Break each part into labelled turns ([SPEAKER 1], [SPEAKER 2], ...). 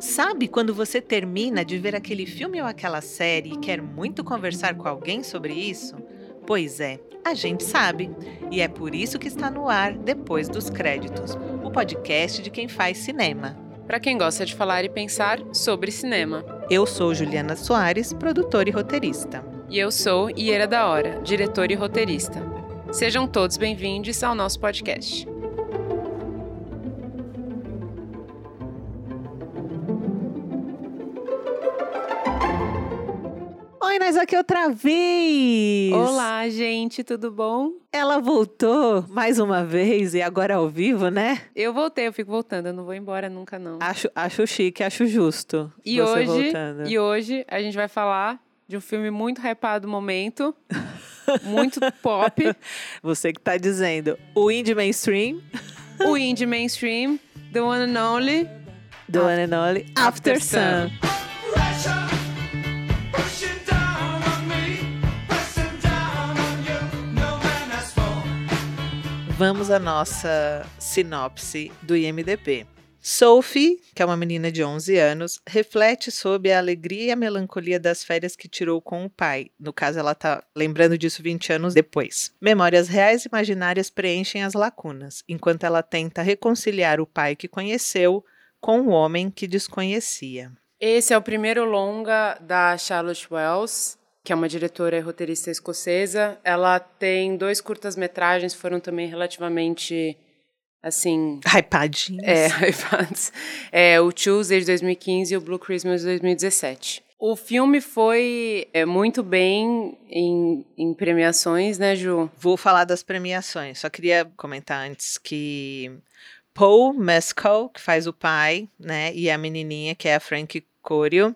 [SPEAKER 1] Sabe quando você termina de ver aquele filme ou aquela série e quer muito conversar com alguém sobre isso? Pois é, a gente sabe. E é por isso que está no ar Depois dos Créditos o podcast de quem faz cinema.
[SPEAKER 2] Para quem gosta de falar e pensar sobre cinema.
[SPEAKER 1] Eu sou Juliana Soares, produtora e roteirista.
[SPEAKER 2] E eu sou Iera da Hora, diretora e roteirista. Sejam todos bem-vindos ao nosso podcast.
[SPEAKER 1] Nós aqui outra vez!
[SPEAKER 2] Olá, gente, tudo bom?
[SPEAKER 1] Ela voltou mais uma vez e agora ao vivo, né?
[SPEAKER 2] Eu voltei, eu fico voltando, eu não vou embora nunca não.
[SPEAKER 1] Acho, acho chique, acho justo.
[SPEAKER 2] E hoje, voltando. e hoje a gente vai falar de um filme muito hypado do momento, muito pop.
[SPEAKER 1] Você que tá dizendo, o indie mainstream.
[SPEAKER 2] O indie mainstream, the one and only,
[SPEAKER 1] the one and only After, After Sun. Sun. Vamos à nossa sinopse do IMDb. Sophie, que é uma menina de 11 anos, reflete sobre a alegria e a melancolia das férias que tirou com o pai. No caso, ela está lembrando disso 20 anos depois. Memórias reais e imaginárias preenchem as lacunas, enquanto ela tenta reconciliar o pai que conheceu com o homem que desconhecia.
[SPEAKER 2] Esse é o primeiro longa da Charlotte Wells, que é uma diretora e roteirista escocesa. Ela tem dois curtas-metragens, foram também relativamente assim.
[SPEAKER 1] Hypadinhos.
[SPEAKER 2] É, hypados. É, o Tuesday de 2015 e o Blue Christmas de 2017. O filme foi é, muito bem em, em, premiações, né, Ju?
[SPEAKER 1] Vou falar das premiações. Só queria comentar antes que Paul Mescal, que faz o pai, né, e a menininha, que é a Frank Corio,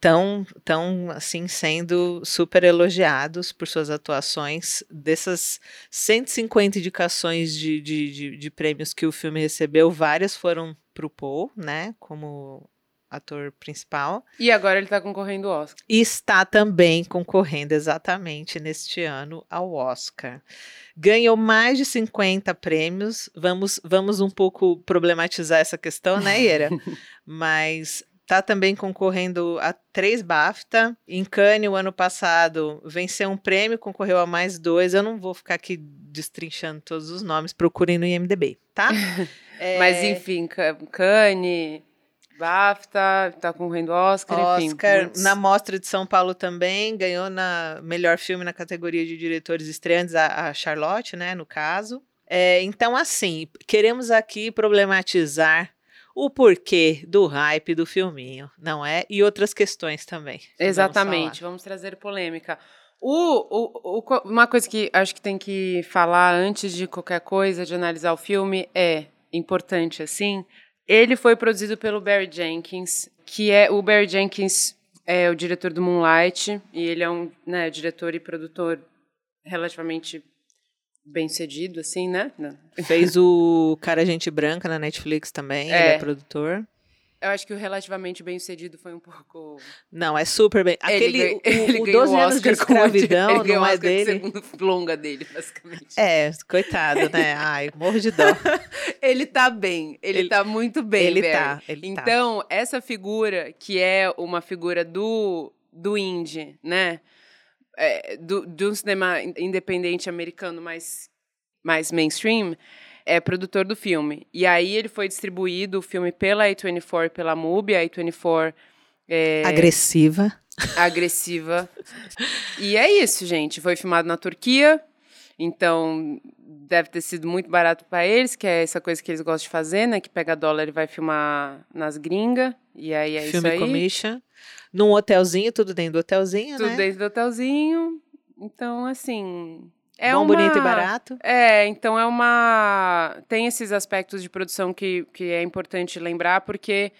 [SPEAKER 1] estão tão, assim sendo super elogiados por suas atuações. Dessas 150 indicações de, de, de, de prêmios que o filme recebeu, várias foram para o Paul, né, como ator principal.
[SPEAKER 2] E agora ele está concorrendo ao Oscar.
[SPEAKER 1] E está também concorrendo exatamente neste ano ao Oscar. Ganhou mais de 50 prêmios. Vamos, vamos um pouco problematizar essa questão, né, Ira? Mas Está também concorrendo a três BAFTA. Em Cannes, o ano passado, venceu um prêmio, concorreu a mais dois. Eu não vou ficar aqui destrinchando todos os nomes, procurem no IMDB, tá?
[SPEAKER 2] é... Mas, enfim, Cannes, BAFTA, está concorrendo Oscar,
[SPEAKER 1] Oscar,
[SPEAKER 2] enfim.
[SPEAKER 1] Na Mostra de São Paulo também, ganhou na melhor filme na categoria de diretores estreantes, a, a Charlotte, né, no caso. É, então, assim, queremos aqui problematizar o porquê do hype do filminho, não é? E outras questões também.
[SPEAKER 2] Exatamente, vamos, vamos trazer polêmica. O, o, o, uma coisa que acho que tem que falar antes de qualquer coisa, de analisar o filme, é importante assim. Ele foi produzido pelo Barry Jenkins, que é o Barry Jenkins é o diretor do Moonlight e ele é um né, diretor e produtor relativamente bem cedido, assim, né? Não.
[SPEAKER 1] Fez o Cara Gente Branca na Netflix também, é. ele é produtor.
[SPEAKER 2] Eu acho que o relativamente bem sucedido foi um pouco.
[SPEAKER 1] Não, é super bem. Aquele. Ele, o, o 12 anos de escravidão não é dele.
[SPEAKER 2] segundo longa dele, basicamente.
[SPEAKER 1] É, coitado, né? Ai, morro de dó.
[SPEAKER 2] ele tá bem. Ele, ele tá muito bem.
[SPEAKER 1] Ele Barry. tá. Ele
[SPEAKER 2] tá. então, tá. essa figura, que é uma figura do, do indie, né? É, do, de um cinema independente americano mais, mais mainstream, é produtor do filme. E aí ele foi distribuído, o filme, pela A24 e pela MUBI. A A24
[SPEAKER 1] é... Agressiva.
[SPEAKER 2] Agressiva. e é isso, gente. Foi filmado na Turquia. Então, deve ter sido muito barato para eles, que é essa coisa que eles gostam de fazer, né? Que pega dólar e vai filmar nas gringas. E aí é
[SPEAKER 1] Filme
[SPEAKER 2] isso aí.
[SPEAKER 1] commission num hotelzinho, tudo dentro do hotelzinho,
[SPEAKER 2] tudo
[SPEAKER 1] né?
[SPEAKER 2] Tudo dentro do hotelzinho. Então, assim.
[SPEAKER 1] É Bom,
[SPEAKER 2] uma...
[SPEAKER 1] bonito e barato.
[SPEAKER 2] É, então é uma. Tem esses aspectos de produção que, que é importante lembrar, porque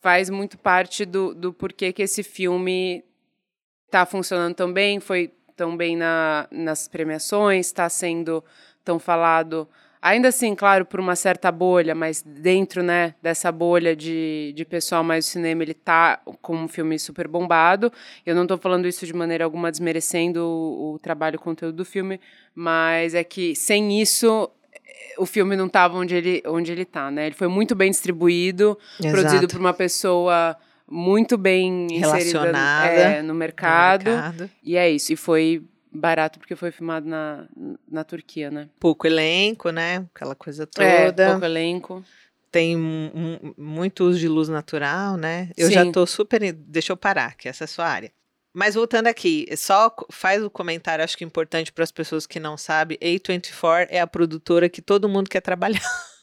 [SPEAKER 2] faz muito parte do, do porquê que esse filme está funcionando tão bem, foi tão bem na, nas premiações, está sendo tão falado Ainda assim, claro, por uma certa bolha, mas dentro né, dessa bolha de, de pessoal mais do cinema, ele tá com um filme super bombado. Eu não estou falando isso de maneira alguma desmerecendo o, o trabalho e o conteúdo do filme, mas é que sem isso o filme não estava onde ele, onde ele tá, né? Ele foi muito bem distribuído,
[SPEAKER 1] Exato.
[SPEAKER 2] produzido por uma pessoa muito bem
[SPEAKER 1] Relacionada
[SPEAKER 2] é, no, mercado,
[SPEAKER 1] no mercado.
[SPEAKER 2] E é isso. E foi barato porque foi filmado na, na Turquia, né?
[SPEAKER 1] Pouco elenco, né? Aquela coisa
[SPEAKER 2] É,
[SPEAKER 1] toda.
[SPEAKER 2] pouco elenco.
[SPEAKER 1] Tem mu- muito uso de luz natural, né? Eu
[SPEAKER 2] Sim.
[SPEAKER 1] já tô super. Deixa eu parar, que essa é a sua área. Mas voltando aqui, só faz o comentário, acho que importante para as pessoas que não sabem. A24 é a produtora que todo mundo quer trabalhar.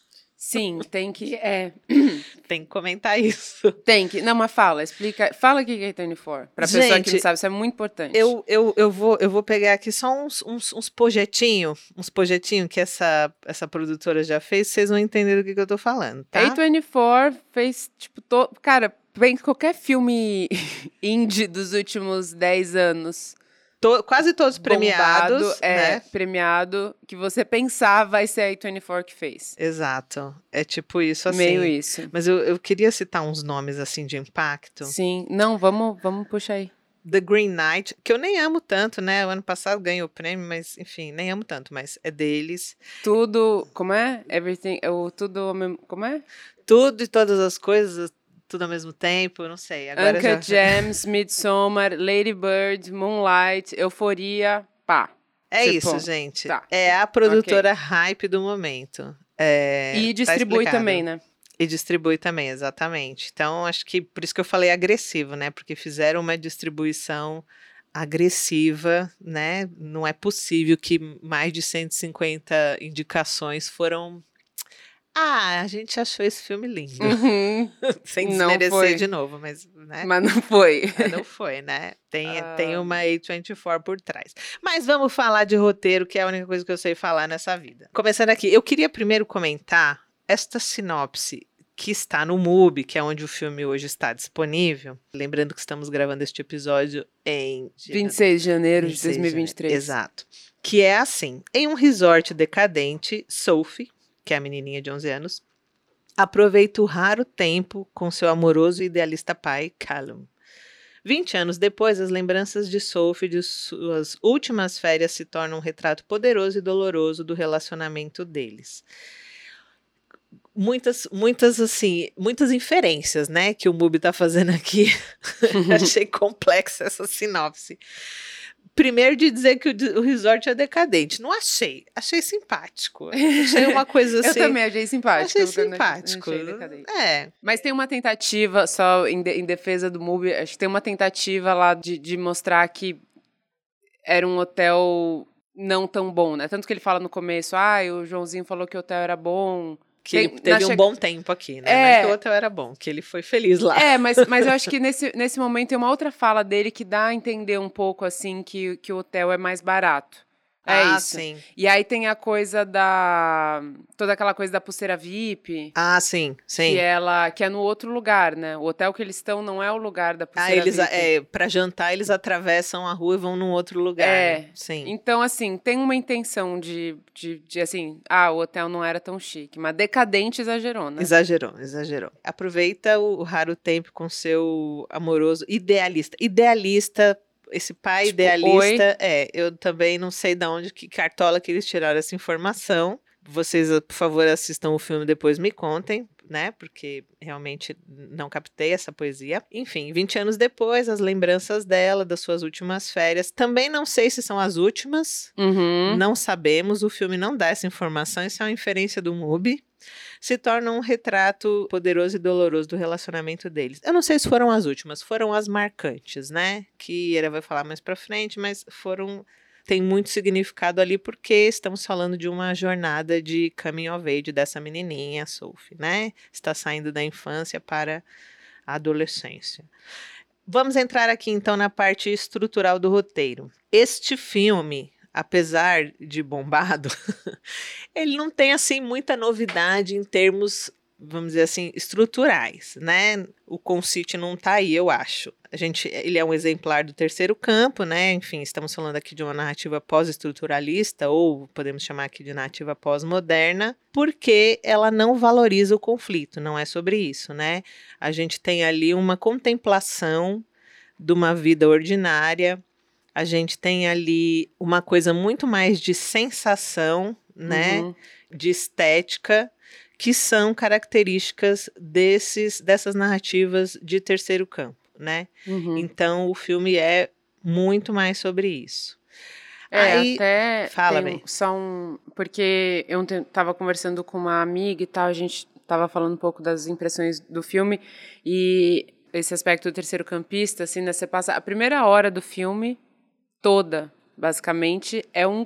[SPEAKER 2] Sim, tem que. É,
[SPEAKER 1] Tem que comentar isso.
[SPEAKER 2] tem que. Não, mas fala, explica. Fala o que é 24. Pra pessoa que
[SPEAKER 1] Gente,
[SPEAKER 2] não sabe, isso é muito importante.
[SPEAKER 1] Eu, eu, eu, vou, eu vou pegar aqui só uns, uns, uns projetinhos, uns projetinhos que essa, essa produtora já fez, vocês vão entender do que, que eu tô falando, tá?
[SPEAKER 2] A24 fez, tipo, to... cara, vem qualquer filme indie dos últimos 10 anos.
[SPEAKER 1] To- quase todos premiados,
[SPEAKER 2] bombado, é,
[SPEAKER 1] né?
[SPEAKER 2] premiado, que você pensar vai ser a A24 que fez.
[SPEAKER 1] Exato. É tipo isso assim.
[SPEAKER 2] Meio isso.
[SPEAKER 1] Mas eu, eu queria citar uns nomes assim de impacto.
[SPEAKER 2] Sim. Não, vamos, vamos puxar aí.
[SPEAKER 1] The Green Knight, que eu nem amo tanto, né? O ano passado ganhou o prêmio, mas enfim, nem amo tanto, mas é deles.
[SPEAKER 2] Tudo, como é? Everything, o tudo, como é?
[SPEAKER 1] Tudo e todas as coisas, tudo ao mesmo tempo, não sei. Agora já,
[SPEAKER 2] Uncut Gems, Midsommar, Lady Bird, Moonlight, Euforia, pá.
[SPEAKER 1] É
[SPEAKER 2] Tipo,
[SPEAKER 1] isso, gente.
[SPEAKER 2] tá.
[SPEAKER 1] É a produtora hype do momento. É,
[SPEAKER 2] e
[SPEAKER 1] tá
[SPEAKER 2] distribui
[SPEAKER 1] explicado.
[SPEAKER 2] também, né?
[SPEAKER 1] E distribui também, exatamente. Então, acho que por isso que eu falei agressivo, né? Porque fizeram uma distribuição agressiva, né? Não é possível que mais de 150 indicações foram. Ah, a gente achou esse filme lindo.
[SPEAKER 2] Uhum,
[SPEAKER 1] Sem desmerecer de novo, mas, né?
[SPEAKER 2] mas não foi.
[SPEAKER 1] Mas não foi, né? Tem,
[SPEAKER 2] Ah.
[SPEAKER 1] tem uma A24 por trás. Mas vamos falar de roteiro, que é a única coisa que eu sei falar nessa vida. Começando aqui, eu queria primeiro comentar esta sinopse que está no MUBI, que é onde o filme hoje está disponível. Lembrando que estamos gravando este episódio em
[SPEAKER 2] 26 de janeiro de
[SPEAKER 1] 26 janeiro.
[SPEAKER 2] 2023.
[SPEAKER 1] Exato. Que é assim: em um resort decadente, Sophie, que é a menininha de 11 anos, aproveita o raro tempo com seu amoroso e idealista pai, Callum. 20 anos depois, as lembranças de Sophie de suas últimas férias se tornam um retrato poderoso e doloroso do relacionamento deles. Muitas, muitas, assim, muitas inferências, né, que o Mubi tá fazendo aqui. Achei complexa essa sinopse. Primeiro de dizer que o, o resort é decadente. Não achei. Achei simpático. Achei uma coisa assim.
[SPEAKER 2] Eu também achei simpático.
[SPEAKER 1] Achei
[SPEAKER 2] eu não- não
[SPEAKER 1] simpático.
[SPEAKER 2] achei.
[SPEAKER 1] É.
[SPEAKER 2] Mas tem uma tentativa, só em, de- em defesa do MUBI, acho que tem uma tentativa lá de, de mostrar que era um hotel não tão bom, né? Tanto que ele fala no começo, ah, o Joãozinho falou que o hotel era bom.
[SPEAKER 1] Que ele teve um
[SPEAKER 2] che-
[SPEAKER 1] bom tempo aqui, né?
[SPEAKER 2] É.
[SPEAKER 1] É que o hotel era bom, que ele foi feliz lá.
[SPEAKER 2] É, mas, mas eu acho que nesse, nesse momento tem uma outra fala dele que dá a entender um pouco, assim, que, que o hotel é mais barato. É
[SPEAKER 1] ah,
[SPEAKER 2] isso.
[SPEAKER 1] sim.
[SPEAKER 2] E aí tem a coisa da... Toda aquela coisa da pulseira VIP.
[SPEAKER 1] Ah, sim, sim.
[SPEAKER 2] Que, ela, que é no outro lugar, né? O hotel que eles estão não é o lugar da
[SPEAKER 1] ah,
[SPEAKER 2] pulseira
[SPEAKER 1] eles,
[SPEAKER 2] VIP.
[SPEAKER 1] é, pra jantar, eles atravessam a rua e vão num outro lugar.
[SPEAKER 2] É.
[SPEAKER 1] né? Sim.
[SPEAKER 2] Então, assim, tem uma intenção de, de, de, assim, ah, o hotel não era tão chique, mas decadente exagerou, né?
[SPEAKER 1] Exagerou, exagerou. Aproveita o raro tempo com seu amoroso idealista. Idealista, esse pai
[SPEAKER 2] Tipo,
[SPEAKER 1] idealista, é, eu também não sei de onde, que cartola que eles tiraram essa informação. Vocês, por favor, assistam o filme depois me contem, né? Porque realmente não captei essa poesia. Enfim, 20 anos depois, as lembranças dela, das suas últimas férias. Também não sei se são as últimas,
[SPEAKER 2] Uhum.
[SPEAKER 1] não sabemos, o filme não dá essa informação, isso é uma inferência do MUBI. Se torna um retrato poderoso e doloroso do relacionamento deles. Eu não sei se foram as últimas, foram as marcantes, né? Que ele vai falar mais pra frente, mas foram. Tem muito significado ali porque estamos falando de uma jornada de coming of age dessa menininha, Sophie, né? Está saindo da infância para a adolescência. Vamos entrar aqui então na parte estrutural do roteiro. Este filme, apesar de bombado, ele não tem assim muita novidade em termos, vamos dizer assim, estruturais, né? O conceit não tá aí, eu acho. A gente, ele é um exemplar do terceiro campo, né? Enfim, estamos falando aqui de uma narrativa pós-estruturalista ou podemos chamar aqui de narrativa pós-moderna, porque ela não valoriza o conflito, não é sobre isso, né? A gente tem ali uma contemplação de uma vida ordinária, a gente tem ali uma coisa muito mais de sensação, né, uhum. de estética que são características desses dessas narrativas de terceiro campo, né? Uhum. Então o filme é muito mais sobre isso.
[SPEAKER 2] É, Aí, até fala bem. Só um, porque eu estava conversando com uma amiga e tal, a gente estava falando um pouco das impressões do filme e esse aspecto do terceiro campista, assim, né, você passa a primeira hora do filme toda, basicamente, é um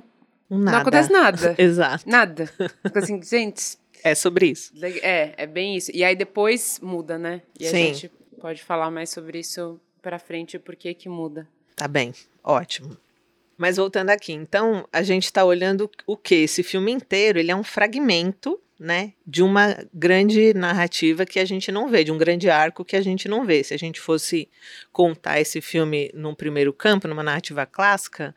[SPEAKER 1] Nada.
[SPEAKER 2] Não acontece nada.
[SPEAKER 1] Exato.
[SPEAKER 2] Nada. assim, gente.
[SPEAKER 1] É sobre isso.
[SPEAKER 2] É, é bem isso. E aí depois muda, né? E Sim. a gente pode falar mais sobre isso pra frente, por que que muda.
[SPEAKER 1] Tá bem, ótimo. Mas voltando aqui, então a gente está olhando o que? Esse filme inteiro, ele é um fragmento né, de uma grande narrativa que a gente não vê, de um grande arco que a gente não vê. Se a gente fosse contar esse filme num primeiro campo, numa narrativa clássica,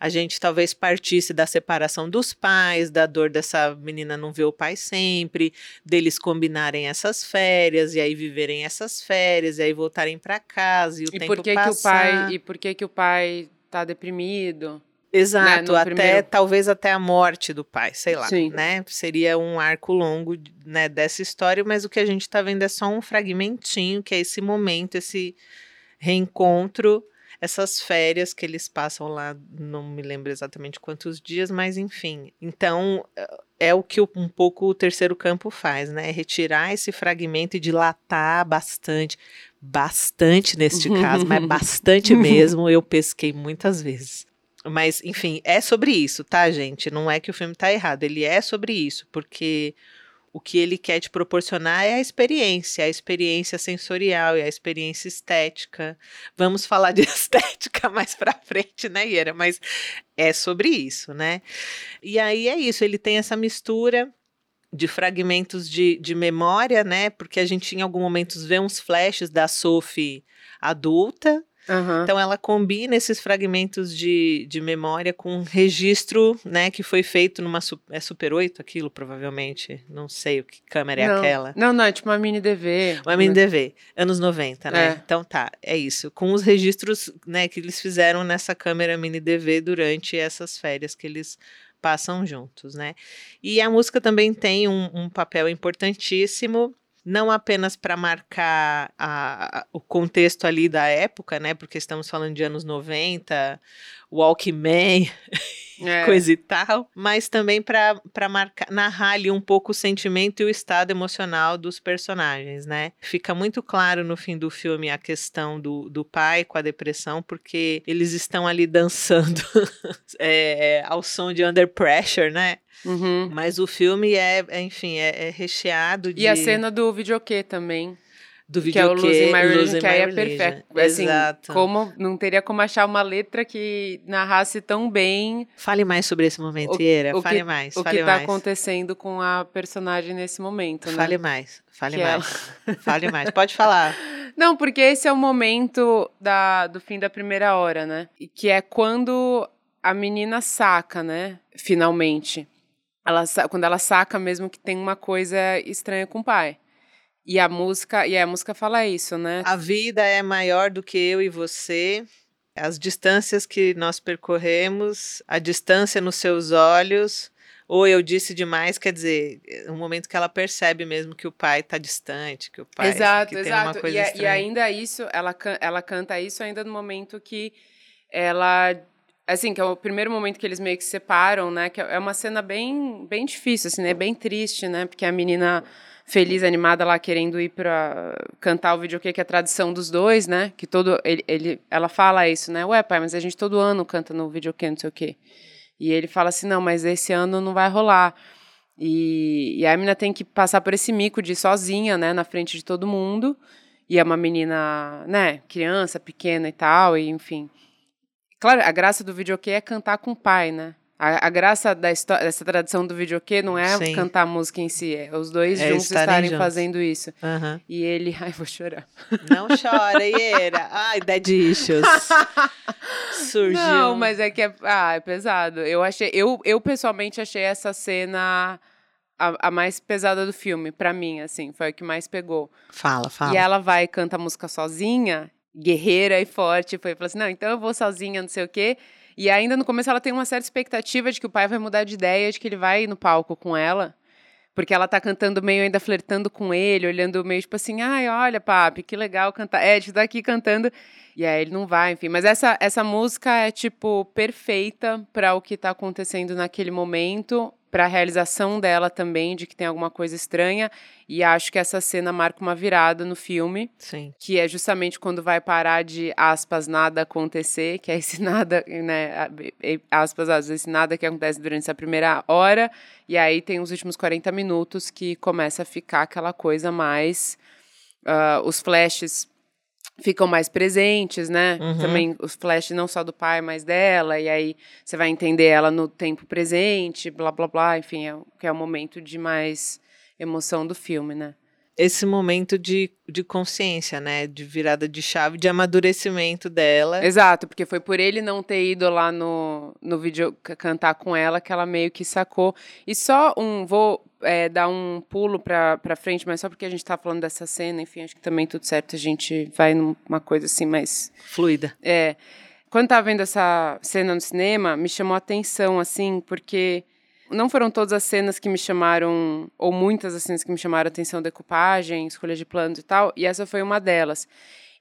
[SPEAKER 1] a gente talvez partisse da separação dos pais, da dor dessa menina não ver o pai sempre, deles combinarem essas férias e aí viverem essas férias e aí voltarem para casa e o e tempo
[SPEAKER 2] por que
[SPEAKER 1] passar.
[SPEAKER 2] Que o pai, e por que que o pai tá deprimido?
[SPEAKER 1] Exato, né, até primeiro... talvez até a morte do pai, sei lá, Sim. né? Seria um arco longo, né, dessa história, mas o que a gente está vendo é só um fragmentinho, que é esse momento, esse reencontro, essas férias que eles passam lá, não me lembro exatamente quantos dias, mas enfim. Então, é o que um pouco o terceiro campo faz, né? Retirar esse fragmento e dilatar bastante, bastante neste caso, mas bastante mesmo, eu pesquei muitas vezes mas, enfim, é sobre isso, tá, gente? Não é que o filme tá errado, ele é sobre isso, porque o que ele quer te proporcionar é a experiência, a experiência sensorial e a experiência estética. Vamos falar de estética mais pra frente, né, Iera? Mas é sobre isso, né? E aí é isso, ele tem essa mistura de fragmentos de, de memória, né? Porque a gente em alguns momentos vê uns flashes da Sophie adulta, Uhum. Então ela combina esses fragmentos de, de memória com um registro, né, que foi feito numa é Super 8 aquilo, provavelmente. Não sei o que câmera é
[SPEAKER 2] não.
[SPEAKER 1] aquela.
[SPEAKER 2] Não, não, é tipo uma mini DV.
[SPEAKER 1] Uma mini DV, anos 90, né? É. Então tá, é isso. Com os registros, né, que eles fizeram nessa câmera mini DV durante essas férias que eles passam juntos, né? E a música também tem um, um papel importantíssimo não apenas para marcar a, a, o contexto ali da época, né? Porque estamos falando de anos 90, Walkman, é. coisa e tal, mas também para narrar ali um pouco o sentimento e o estado emocional dos personagens, né? Fica muito claro no fim do filme a questão do, do pai com a depressão, porque eles estão ali dançando é, ao som de Under Pressure, né? Uhum. Mas o filme é, é enfim, é, é, recheado de.
[SPEAKER 2] E a cena do videokê também.
[SPEAKER 1] Do videokê. Que é o
[SPEAKER 2] Losing My Religion, que aí é perfeito. Assim, Exato. Como, não teria como achar uma letra que narrasse tão bem.
[SPEAKER 1] Fale mais sobre esse momento, Ieira. Fale
[SPEAKER 2] que,
[SPEAKER 1] mais.
[SPEAKER 2] O
[SPEAKER 1] fale
[SPEAKER 2] que está acontecendo com a personagem nesse momento, né?
[SPEAKER 1] Fale mais. Fale que mais. Ela... Fale mais. Pode falar.
[SPEAKER 2] Não, porque esse é o momento da, do fim da primeira hora, né? E que é quando a menina saca, né? Finalmente ela, quando ela saca mesmo que tem uma coisa estranha com o pai. E a música, e a música fala isso, né?
[SPEAKER 1] A vida é maior do que eu e você. As distâncias que nós percorremos, a distância nos seus olhos, ou eu disse demais, quer dizer, é um momento que ela percebe mesmo que o pai está distante, que o pai
[SPEAKER 2] exato, exato.
[SPEAKER 1] tem uma coisa
[SPEAKER 2] e,
[SPEAKER 1] estranha.
[SPEAKER 2] E ainda isso, ela, ela canta isso ainda no momento que ela assim, que é o primeiro momento que eles meio que se separam, né? Que é uma cena bem, bem difícil, assim, né? Bem triste, né? Porque a menina feliz, animada lá, querendo ir para cantar o videokê, que é a tradição dos dois, né? Que todo, ele, ele, ela fala isso, né? Ué, pai, mas a gente todo ano canta no videokê, não sei o quê. E ele fala assim, não, mas esse ano não vai rolar. E, e a menina tem que passar por esse mico de sozinha, né? Na frente de todo mundo. E é uma menina, né? Criança, pequena e tal, e enfim... Claro, a graça do videokê é cantar com o pai, né? A, a graça da história, dessa tradição do videokê não é Sim. cantar a música em si, é os dois é juntos estarem, estarem juntos. fazendo isso.
[SPEAKER 1] Uhum.
[SPEAKER 2] E ele. Ai, vou chorar.
[SPEAKER 1] Não chora, Iera. Ai, dead issues. Surgiu.
[SPEAKER 2] Não, mas é que é, ah, é pesado. Eu achei. Eu, eu pessoalmente achei essa cena. A, a, mais pesada do filme, para mim, assim, foi a que mais pegou.
[SPEAKER 1] Fala, fala.
[SPEAKER 2] E ela vai e canta a música sozinha, guerreira e forte, foi falou assim: não, então eu vou sozinha, não sei o quê. E ainda no começo ela tem uma certa expectativa de que o pai vai mudar de ideia, de que ele vai no palco com ela. Porque ela tá cantando meio ainda flertando com ele, olhando meio tipo assim, ai, olha, papi, que legal cantar. É, tipo, tá aqui cantando. E aí ele não vai, enfim. Mas essa, essa música é, tipo, perfeita para o que tá acontecendo naquele momento para a realização dela também, de que tem alguma coisa estranha. E acho que essa cena marca uma virada no filme.
[SPEAKER 1] Sim.
[SPEAKER 2] Que é justamente quando vai parar de, aspas, nada acontecer, que é esse nada, né, aspas, esse nada que acontece durante essa primeira hora. E aí tem os últimos 40 minutos que começa a ficar aquela coisa mais. Uh, os flashes ficam mais presentes, né? Uhum. Também os flash não só do pai, mas dela, e aí você vai entender ela no tempo presente, blá blá blá, enfim, é, que é o momento de mais emoção do filme, né?
[SPEAKER 1] Esse momento de, de consciência, né? De virada de chave, de amadurecimento dela.
[SPEAKER 2] Exato, porque foi por ele não ter ido lá no, no vídeo cantar com ela que ela meio que sacou. E só um. Vou é, dar um pulo pra, pra frente, mas só porque a gente tá falando dessa cena, enfim, acho que também tudo certo, a gente vai numa coisa assim mais.
[SPEAKER 1] Fluida.
[SPEAKER 2] É. Quando tava vendo essa cena no cinema, me chamou a atenção, assim, porque não foram todas as cenas que me chamaram, ou muitas das cenas que me chamaram a atenção, decupagem, escolha de planos e tal, e essa foi uma delas.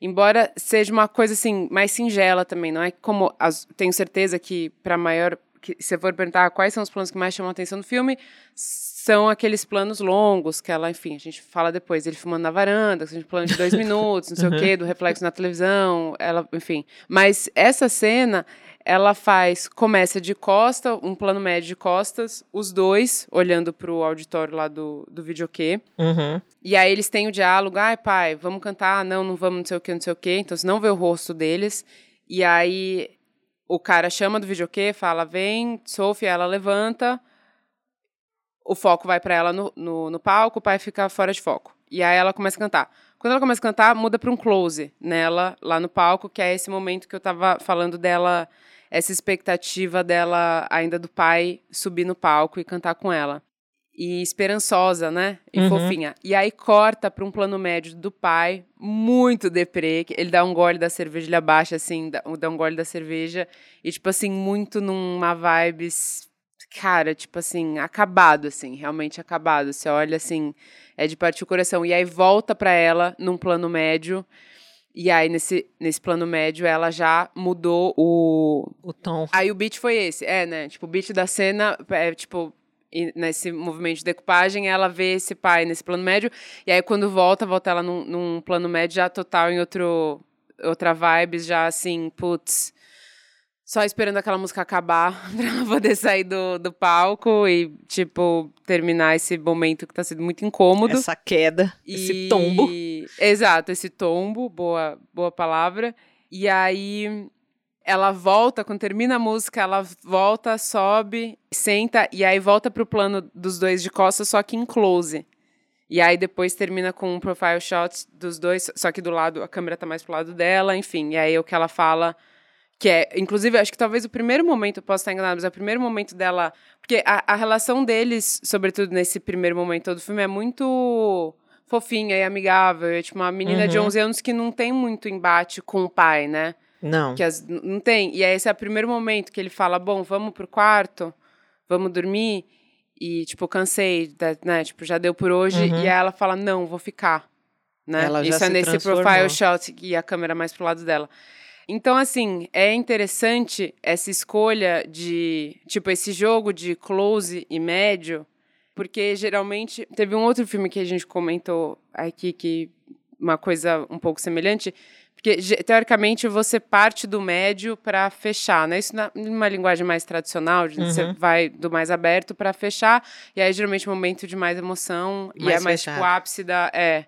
[SPEAKER 2] Embora seja uma coisa assim mais singela também, não é como as, tenho certeza que para maior que se for perguntar quais são os planos que mais chamam atenção no filme, são aqueles planos longos que ela, enfim, a gente fala depois, ele fumando na varanda, um plano de dois minutos, não sei uhum. o quê, do reflexo na televisão, ela, enfim. Mas essa cena, ela faz, começa de costa, um plano médio de costas, os dois olhando para o auditório lá do, do videokê.
[SPEAKER 1] Uhum.
[SPEAKER 2] E aí eles têm o diálogo, ai pai, vamos cantar, não, não vamos, não sei o quê, não sei o quê. Então você não vê o rosto deles. E aí o cara chama do videokê, fala, vem, Sophie, ela levanta, o foco vai para ela no, no, no, palco, o pai fica fora de foco. E aí ela começa a cantar. Quando ela começa a cantar, muda para um close nela, lá no palco, que é esse momento que eu tava falando dela, essa expectativa dela ainda do pai subir no palco e cantar com ela e esperançosa, né? E uhum. fofinha. E aí corta para um plano médio do pai, muito deprê. Ele dá um gole da cerveja, ele abaixa assim, dá, um gole da cerveja. E, tipo assim, muito numa vibe. Cara, tipo assim, acabado, assim, realmente acabado. Você olha assim, é de partir o coração. E aí volta para ela num plano médio. E aí, nesse, nesse plano médio, ela já mudou o.
[SPEAKER 1] O tom.
[SPEAKER 2] Aí o beat foi esse. É, né? Tipo, o beat da cena é, tipo, nesse movimento de decupagem, ela vê esse pai nesse plano médio, e aí quando volta, volta ela num, num plano médio já total em outro, outra vibe, já assim, putz, só esperando aquela música acabar pra ela poder sair do, do palco e, tipo, terminar esse momento que tá sendo muito incômodo.
[SPEAKER 1] Essa queda, e... esse tombo.
[SPEAKER 2] Exato, esse tombo, boa, boa palavra. E aí ela volta, quando termina a música, ela volta, sobe, senta e aí volta pro plano dos dois de costas, só que em close. E aí depois termina com um profile shot dos dois, só que do lado, a câmera tá mais pro lado dela, enfim. E aí é o que ela fala, que é, inclusive, acho que talvez o primeiro momento, posso estar enganado, mas é o primeiro momento dela. Porque a, a relação deles, sobretudo nesse primeiro momento do filme, é muito fofinha e amigável. É tipo uma menina uhum. de 11 anos que não tem muito embate com o pai, né?
[SPEAKER 1] Não.
[SPEAKER 2] Que as, não tem. E aí esse é o primeiro momento que ele fala: bom, vamos pro quarto, vamos dormir. E, tipo, cansei, né? Tipo, já deu por hoje. Uhum. E aí ela fala: não, vou ficar. Né?
[SPEAKER 1] Ela
[SPEAKER 2] Isso
[SPEAKER 1] é
[SPEAKER 2] nesse profile shot e a câmera mais pro lado dela. Então, assim, é interessante essa escolha de, tipo, esse jogo de close e médio, porque geralmente teve um outro filme que a gente comentou aqui que uma coisa um pouco semelhante, porque, teoricamente, você parte do médio para fechar, né? Isso numa linguagem mais tradicional, uhum. você vai do mais aberto para fechar, e aí, geralmente, um momento de mais emoção, mais e é mais, fechado. tipo, o ápice da... É.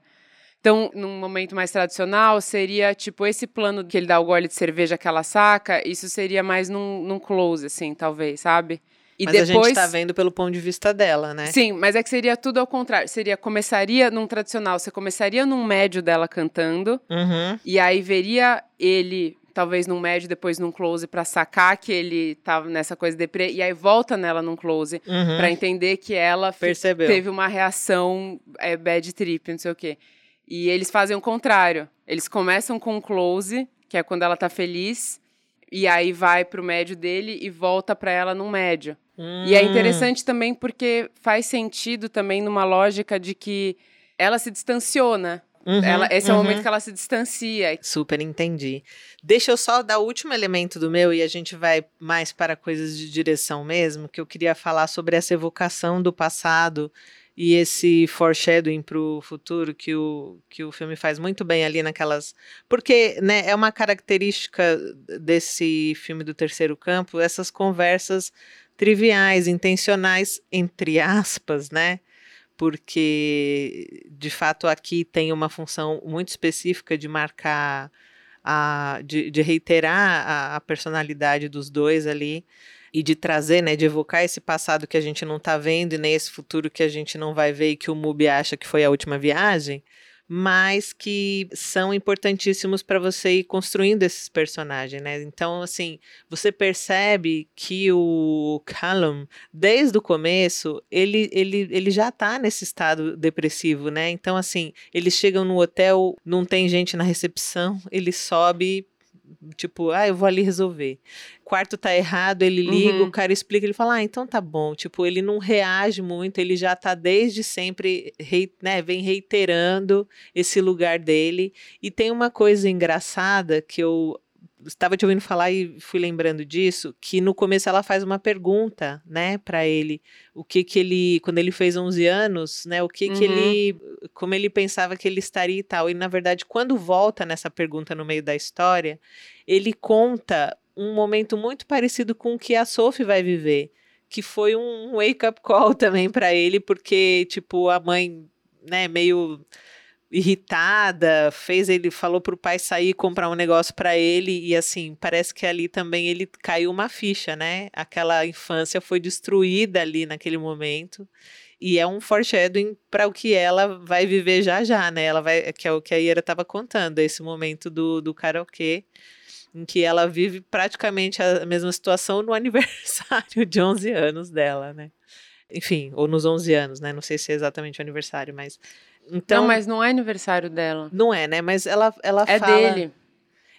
[SPEAKER 2] Então, num momento mais tradicional, seria, tipo, esse plano que ele dá o gole de cerveja que ela saca, isso seria mais num, num close, assim, talvez, sabe?
[SPEAKER 1] E mas depois... a gente tá vendo pelo ponto de vista dela, né?
[SPEAKER 2] Sim, mas é que seria tudo ao contrário. Seria, começaria num tradicional, você começaria num médio dela cantando,
[SPEAKER 1] uhum.
[SPEAKER 2] e aí veria ele, talvez num médio, depois num close, para sacar que ele tava nessa coisa deprê, e aí volta nela num close, uhum. para entender que ela
[SPEAKER 1] Percebeu.
[SPEAKER 2] teve uma reação é, bad trip, não sei o quê. E eles fazem o contrário. Eles começam com um close, que é quando ela tá feliz, E aí vai pro médio dele e volta para ela num médio. Hum. E é hum. interessante também porque faz sentido também numa lógica de que ela se distanciou, né? Uhum, ela, esse uhum. é o momento uhum. que ela se distancia.
[SPEAKER 1] Super entendi. Deixa eu só dar o último elemento do meu e a gente vai mais para coisas de direção mesmo, que eu queria falar sobre essa evocação do passado e esse foreshadowing para o futuro que o, que o filme faz muito bem ali naquelas. Porque né, é uma característica desse filme do terceiro campo, essas conversas triviais, intencionais, entre aspas, né? Porque de fato aqui tem uma função muito específica de marcar. A, de, de reiterar a, a personalidade dos dois ali e de trazer, né, de evocar esse passado que a gente não está vendo e nem esse futuro que a gente não vai ver e que o Mubi acha que foi a última viagem, mas que são importantíssimos para você ir construindo esses personagens, né? Então, assim, você percebe que o Callum, desde o começo, ele, ele, ele já está nesse estado depressivo, né? Então, assim, eles chegam no hotel, não tem gente na recepção, ele sobe tipo, ah, eu vou ali resolver. Quarto tá errado, ele liga, uhum. o cara explica, ele fala, ah, então tá bom. Tipo, ele não reage muito, ele já tá desde sempre, rei, né, vem reiterando esse lugar dele. E tem uma coisa engraçada que eu estava te ouvindo falar e fui lembrando disso, que no começo ela faz uma pergunta, né, para ele, o que que ele, quando ele fez 11 anos, né, o que uhum. que ele, como ele pensava que ele estaria e tal. E na verdade, quando volta nessa pergunta no meio da história, ele conta um momento muito parecido com o que a Sophie vai viver, que foi um wake up call também para ele, porque tipo a mãe, né, meio irritada, fez ele falou pro pai sair comprar um negócio para ele e assim, parece que ali também ele caiu uma ficha, né? Aquela infância foi destruída ali naquele momento. E é um foreshadowing para o que ela vai viver já já, né? Ela vai, que é o que a Ira estava contando, esse momento do, do karaokê, em que ela vive praticamente a mesma situação no aniversário de 11 anos dela, né? Enfim, ou nos 11 anos, né? Não sei se é exatamente o aniversário, mas
[SPEAKER 2] então, não, mas não é aniversário dela.
[SPEAKER 1] Não é, né? Mas ela, ela
[SPEAKER 2] é
[SPEAKER 1] fala...
[SPEAKER 2] dele.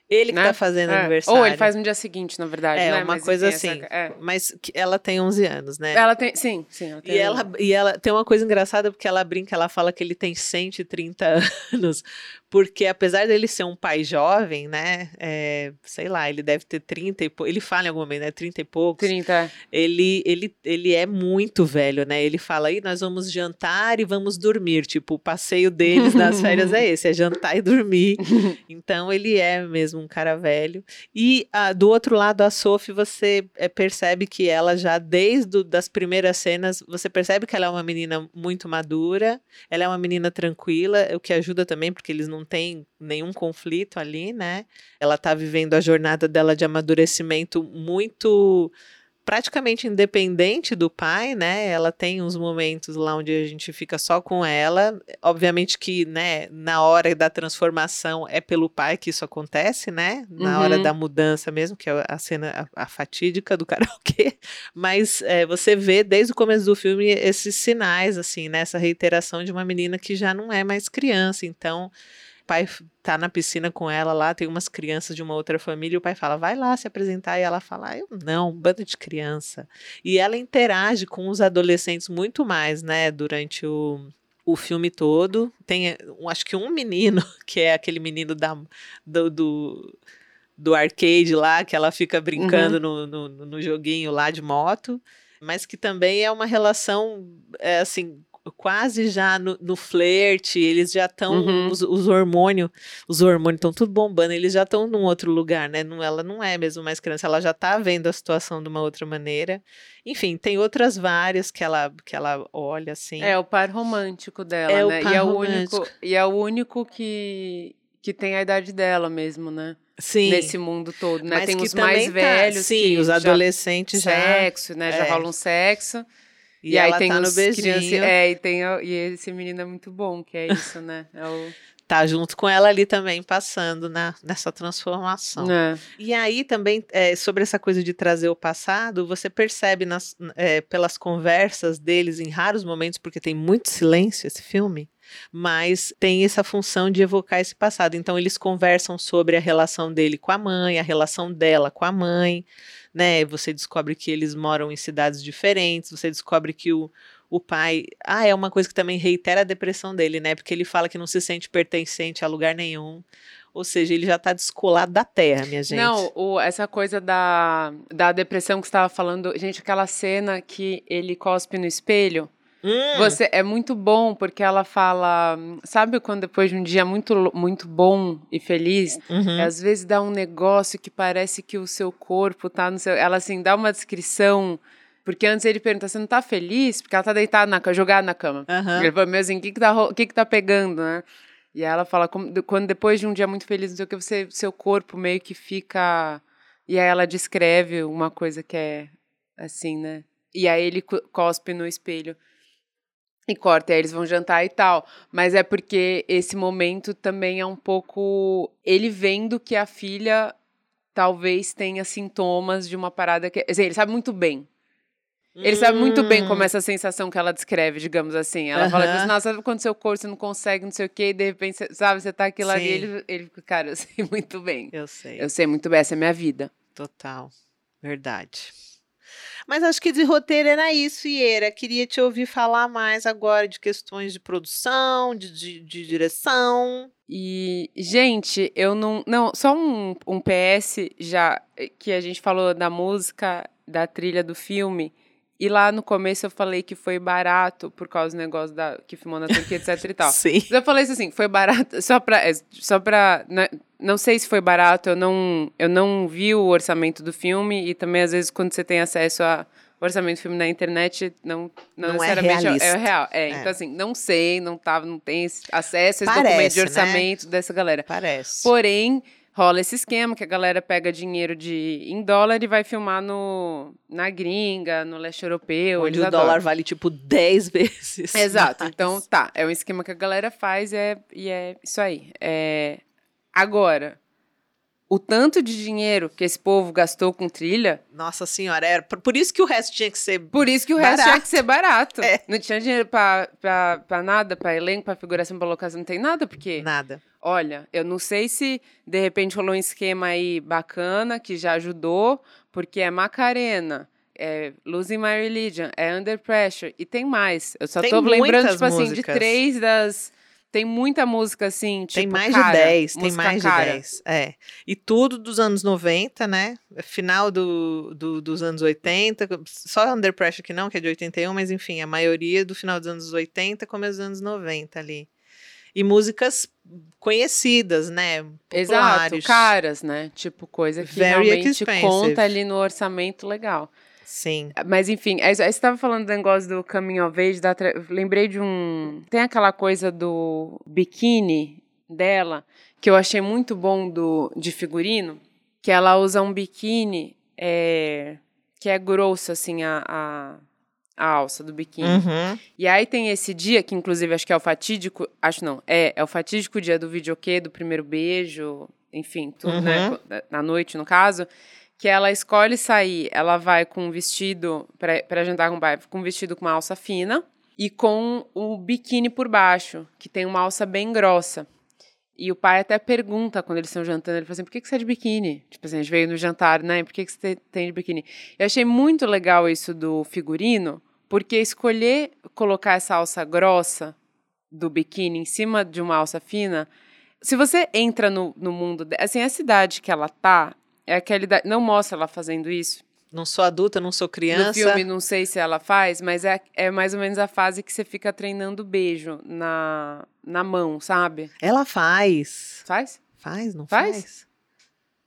[SPEAKER 1] Ele que né? tá fazendo é. aniversário.
[SPEAKER 2] Ou ele faz no dia seguinte, na verdade.
[SPEAKER 1] É,
[SPEAKER 2] né?
[SPEAKER 1] uma
[SPEAKER 2] mas,
[SPEAKER 1] coisa assim. Essa... É. Mas ela tem 11 anos, né?
[SPEAKER 2] Ela tem, sim, sim. Ela
[SPEAKER 1] tem e, ela, e ela tem uma coisa engraçada porque ela brinca, ela fala que ele tem 130 anos, porque apesar dele ser um pai jovem, né? É, sei lá, ele deve ter 30 e poucos. Ele fala em algum momento, né? 30 e poucos.
[SPEAKER 2] 30.
[SPEAKER 1] Ele, ele, ele é muito velho, né? Ele fala aí, nós vamos jantar e vamos dormir. Tipo, o passeio deles nas férias é esse: é jantar e dormir. então ele é mesmo um cara velho. E ah, do outro lado, a Sophie, você é, percebe que ela já, desde as das primeiras cenas, você percebe que ela é uma menina muito madura, ela é uma menina tranquila, o que ajuda também, porque eles não não tem nenhum conflito ali, né? Ela está vivendo a jornada dela de amadurecimento muito praticamente independente do pai, né? Ela tem uns momentos lá onde a gente fica só com ela. Obviamente que, né, na hora da transformação é pelo pai que isso acontece, né? Na uhum. hora da mudança mesmo, que é a cena a, a fatídica do karaokê. Mas é, você vê desde o começo do filme esses sinais, assim, né? Essa reiteração de uma menina que já não é mais criança. Então, pai tá na piscina com ela lá, tem umas crianças de uma outra família, e o pai fala, vai lá se apresentar, e ela fala, ah, eu não, bando de criança. E ela interage com os adolescentes muito mais, né, durante o, o filme todo. Tem, acho que um menino, que é aquele menino da, do, do, do arcade lá, que ela fica brincando uhum. no, no, no joguinho lá de moto mas que também é uma relação é, assim quase já no, no flerte, eles já estão, uhum. os, os hormônios, os hormônios estão tudo bombando, eles já estão num outro lugar, né? Não, ela não é mesmo mais criança, ela já está vendo a situação de uma outra maneira. Enfim, tem outras várias que ela, que ela olha assim.
[SPEAKER 2] É o par romântico dela,
[SPEAKER 1] é
[SPEAKER 2] né?
[SPEAKER 1] O par
[SPEAKER 2] e é
[SPEAKER 1] romântico.
[SPEAKER 2] o único e é o único que que tem a idade dela mesmo, né?
[SPEAKER 1] Sim.
[SPEAKER 2] Nesse mundo todo, né?
[SPEAKER 1] Mas
[SPEAKER 2] tem os
[SPEAKER 1] mais
[SPEAKER 2] tá, velhos,
[SPEAKER 1] sim, os adolescentes
[SPEAKER 2] já,
[SPEAKER 1] já
[SPEAKER 2] sexo, né? Já
[SPEAKER 1] é.
[SPEAKER 2] rolam sexo.
[SPEAKER 1] E, e aí tem
[SPEAKER 2] tá
[SPEAKER 1] no beijinho.
[SPEAKER 2] Criança, é, e tem e esse menino é muito bom, que é isso, né? É o
[SPEAKER 1] tá junto com ela ali também passando na, nessa transformação.
[SPEAKER 2] É.
[SPEAKER 1] E aí também é, sobre essa coisa de trazer o passado, você percebe nas, é, pelas conversas deles em raros momentos, porque tem muito silêncio esse filme. Mas tem essa função de evocar esse passado. Então eles conversam sobre a relação dele com a mãe, a relação dela com a mãe, né? Você descobre que eles moram em cidades diferentes, você descobre que o, o pai. Ah, é uma coisa que também reitera a depressão dele, né? Porque ele fala que não se sente pertencente a lugar nenhum. Ou seja, ele já está descolado da terra, minha gente.
[SPEAKER 2] Não, o, essa coisa da, da depressão que você estava falando, gente, aquela cena que ele cospe no espelho.
[SPEAKER 1] Hum.
[SPEAKER 2] Você é muito bom porque ela fala, sabe quando depois de um dia muito muito bom e feliz,
[SPEAKER 1] Uhum.
[SPEAKER 2] às vezes dá um negócio que parece que o seu corpo tá no seu, ela assim dá uma descrição, porque antes ele pergunta, você não tá feliz? Porque ela tá deitada na cama, jogada na cama.
[SPEAKER 1] Aham.
[SPEAKER 2] Ele falou, meu assim, o que que tá, o que que tá pegando, né? E ela fala, quando depois de um dia muito feliz, não sei o que, você, seu corpo meio que fica... E aí ela descreve uma coisa que é assim, né? E aí ele co- cospe no espelho e corta, e aí eles vão jantar e tal. Mas é porque esse momento também é um pouco ele vendo que a filha talvez tenha sintomas de uma parada que. Assim, ele sabe muito bem. Ele sabe muito bem como é essa sensação que ela descreve, digamos assim. Ela fala
[SPEAKER 1] Aham.
[SPEAKER 2] assim, nossa, sabe quando seu corpo você não consegue, não sei o quê, e de repente, você- sabe, você tá aquilo ali,
[SPEAKER 1] Sim.
[SPEAKER 2] ele, ele fica, cara, eu sei muito bem.
[SPEAKER 1] Eu sei.
[SPEAKER 2] Eu sei muito bem, essa é a minha vida.
[SPEAKER 1] Total. Verdade. Mas acho que de roteiro era isso, Iera. Queria te ouvir falar mais agora de questões de produção, de, de, de direção.
[SPEAKER 2] E, gente, eu não. Não, só um, um PS já eh, que a gente falou da música, da trilha do filme. E lá no começo eu falei que foi barato por causa do negócio da, que filmou na Turquia, etc e tal.
[SPEAKER 1] Sim.
[SPEAKER 2] Mas eu falei isso assim, foi barato, só pra, é, só pra, né, não sei se foi barato, eu não, eu não vi o orçamento do filme e também às vezes quando você tem acesso ao orçamento do filme na internet, não, não,
[SPEAKER 1] Não é
[SPEAKER 2] necessariamente é, é real. É,
[SPEAKER 1] É.
[SPEAKER 2] então assim, não sei, não tava, não tem acesso a esse
[SPEAKER 1] Parece,
[SPEAKER 2] documento de
[SPEAKER 1] né?
[SPEAKER 2] orçamento dessa galera.
[SPEAKER 1] Parece.
[SPEAKER 2] Porém, rola esse esquema que a galera pega dinheiro de, em dólar e vai filmar no, na gringa, no leste europeu.
[SPEAKER 1] Onde o dólar
[SPEAKER 2] adoram.
[SPEAKER 1] vale tipo 10 vezes.
[SPEAKER 2] Exato.
[SPEAKER 1] mais.
[SPEAKER 2] Então, tá. É um esquema que a galera faz é, e é isso aí. É... Agora, o tanto de dinheiro que esse povo gastou com trilha,
[SPEAKER 1] Nossa senhora, era por isso que o resto tinha que ser.
[SPEAKER 2] por isso que o resto
[SPEAKER 1] Barato.
[SPEAKER 2] tinha que ser barato.
[SPEAKER 1] É.
[SPEAKER 2] Não tinha dinheiro pra, pra, pra nada, pra elenco, pra figuração, pra locação, não tem nada, porque...
[SPEAKER 1] Nada.
[SPEAKER 2] Olha, eu não sei se de repente rolou um esquema aí bacana que já ajudou, porque é Macarena, é Losing My Religion, é Under Pressure e tem mais. Eu só
[SPEAKER 1] Tem
[SPEAKER 2] tô lembrando, tipo assim, de
[SPEAKER 1] músicas.
[SPEAKER 2] três das. Tem muita música assim, tipo.
[SPEAKER 1] tem mais
[SPEAKER 2] cara,
[SPEAKER 1] de 10, tem mais
[SPEAKER 2] cara.
[SPEAKER 1] de 10. É. E tudo dos anos 90, né? Final do, do- dos anos 80. Só Under Pressure que não, que é de 81, mas enfim, a maioria do final dos anos 80, começo dos anos 90 ali. E músicas conhecidas, né?
[SPEAKER 2] Exato,
[SPEAKER 1] Populares.
[SPEAKER 2] caras, né? Tipo, coisa que
[SPEAKER 1] Very
[SPEAKER 2] realmente
[SPEAKER 1] expensive.
[SPEAKER 2] conta ali no orçamento legal.
[SPEAKER 1] Sim.
[SPEAKER 2] Mas enfim, aí você estava falando do negócio do Age, da tra- lembrei de um. Tem aquela coisa do biquíni dela, que eu achei muito bom do, de figurino, que ela usa um biquíni é, que é grosso, assim, a, a, a alça do biquíni.
[SPEAKER 1] Uhum.
[SPEAKER 2] E aí tem esse dia, que inclusive acho que é o fatídico, acho não, é, é o fatídico dia do videokê, do primeiro beijo, enfim, tudo, né,
[SPEAKER 1] Uhum.
[SPEAKER 2] co- na noite, no caso, que ela escolhe sair, ela vai com um vestido, pra jantar com o pai, com um vestido com uma alça fina e com o biquíni por baixo, que tem uma alça bem grossa. E o pai até pergunta quando eles estão jantando, ele fala assim, por que, que você é de biquíni? Tipo assim, a gente veio no jantar, né? Por que, que você tem de biquíni? Eu achei muito legal isso do figurino, porque escolher colocar essa alça grossa do biquíni em cima de uma alça fina, se você entra no, no mundo, assim, a cidade que ela tá, é aquela não mostra ela fazendo isso.
[SPEAKER 1] Não sou adulta, não sou criança.
[SPEAKER 2] No filme, não sei se ela faz, mas é, é mais ou menos a fase que você fica treinando beijo na, na mão, sabe?
[SPEAKER 1] Ela faz.
[SPEAKER 2] Faz?
[SPEAKER 1] Faz, não
[SPEAKER 2] Faz?
[SPEAKER 1] faz?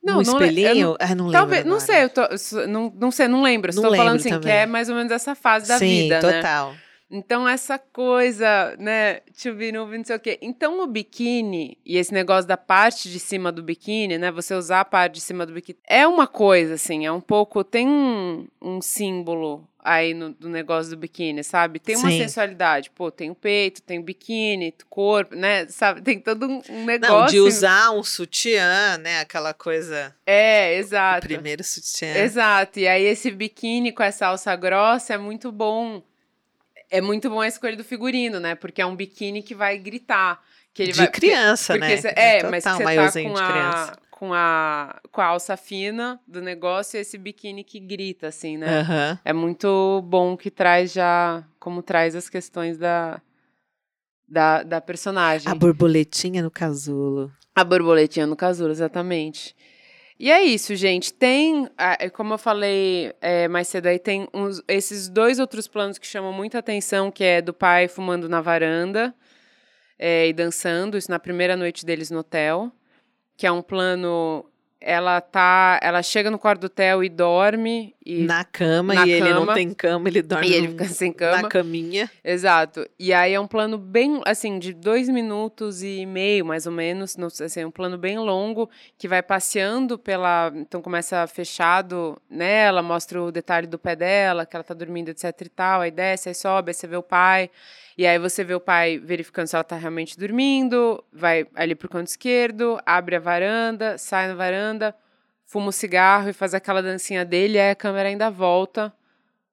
[SPEAKER 2] Não,
[SPEAKER 1] um
[SPEAKER 2] não le- eu
[SPEAKER 1] espelhinho?
[SPEAKER 2] não-
[SPEAKER 1] Ah, não lembro.
[SPEAKER 2] Talvez, não sei, eu tô, não, não sei, não lembro. Estou falando assim, que
[SPEAKER 1] também.
[SPEAKER 2] é mais ou menos essa fase da
[SPEAKER 1] Sim,
[SPEAKER 2] vida, né?
[SPEAKER 1] total.
[SPEAKER 2] Então, essa coisa, né, to be no não sei o quê. Então, o biquíni e esse negócio da parte de cima do biquíni, né, você usar a parte de cima do biquíni, é uma coisa, assim, é um pouco, tem um, um símbolo aí no, do negócio do biquíni, sabe? Tem uma
[SPEAKER 1] Sim.
[SPEAKER 2] sensualidade, pô, tem o peito, tem o biquíni, corpo, né, sabe? Tem todo um, um negócio.
[SPEAKER 1] Não, de usar um sutiã, né? Aquela coisa.
[SPEAKER 2] É,
[SPEAKER 1] O
[SPEAKER 2] exato.
[SPEAKER 1] primeiro sutiã.
[SPEAKER 2] Exato. E aí esse biquíni com essa alça grossa é muito bom. É muito bom a escolha do figurino, né? Porque é um biquíni que vai gritar. Que ele
[SPEAKER 1] de
[SPEAKER 2] vai,
[SPEAKER 1] criança,
[SPEAKER 2] porque,
[SPEAKER 1] né?
[SPEAKER 2] Cê, é,
[SPEAKER 1] Total,
[SPEAKER 2] mas você tá com a, com, a, com a alça fina do negócio e esse biquíni que grita, assim, né?
[SPEAKER 1] Aham.
[SPEAKER 2] É muito bom que traz já, como traz as questões da, da, da personagem.
[SPEAKER 1] A borboletinha no casulo.
[SPEAKER 2] A borboletinha no casulo, exatamente. E é isso, gente. Tem, é como eu falei é, mais cedo aí, tem uns- esses dois outros planos que chamam muita atenção, que é do pai fumando na varanda é, e dançando, isso na primeira noite deles no hotel, que é um plano... Ela tá, ela chega no quarto do hotel e dorme e
[SPEAKER 1] na cama,
[SPEAKER 2] na
[SPEAKER 1] e ele não
[SPEAKER 2] cama.
[SPEAKER 1] tem cama, ele dorme
[SPEAKER 2] e ele fica sem cama.
[SPEAKER 1] na caminha.
[SPEAKER 2] Exato. E aí é um plano bem, assim, de dois minutos e meio, mais ou menos. Não sei, assim, um plano bem longo que vai passeando pela. Então começa fechado nela, mostra o detalhe do pé dela, que ela tá dormindo, etc e tal. Aí desce, aí sobe, aí você vê o pai. E aí você vê o pai verificando se ela tá realmente dormindo, vai ali pro canto esquerdo, abre a varanda, sai na varanda, fuma o cigarro e faz aquela dancinha dele, aí a câmera ainda volta,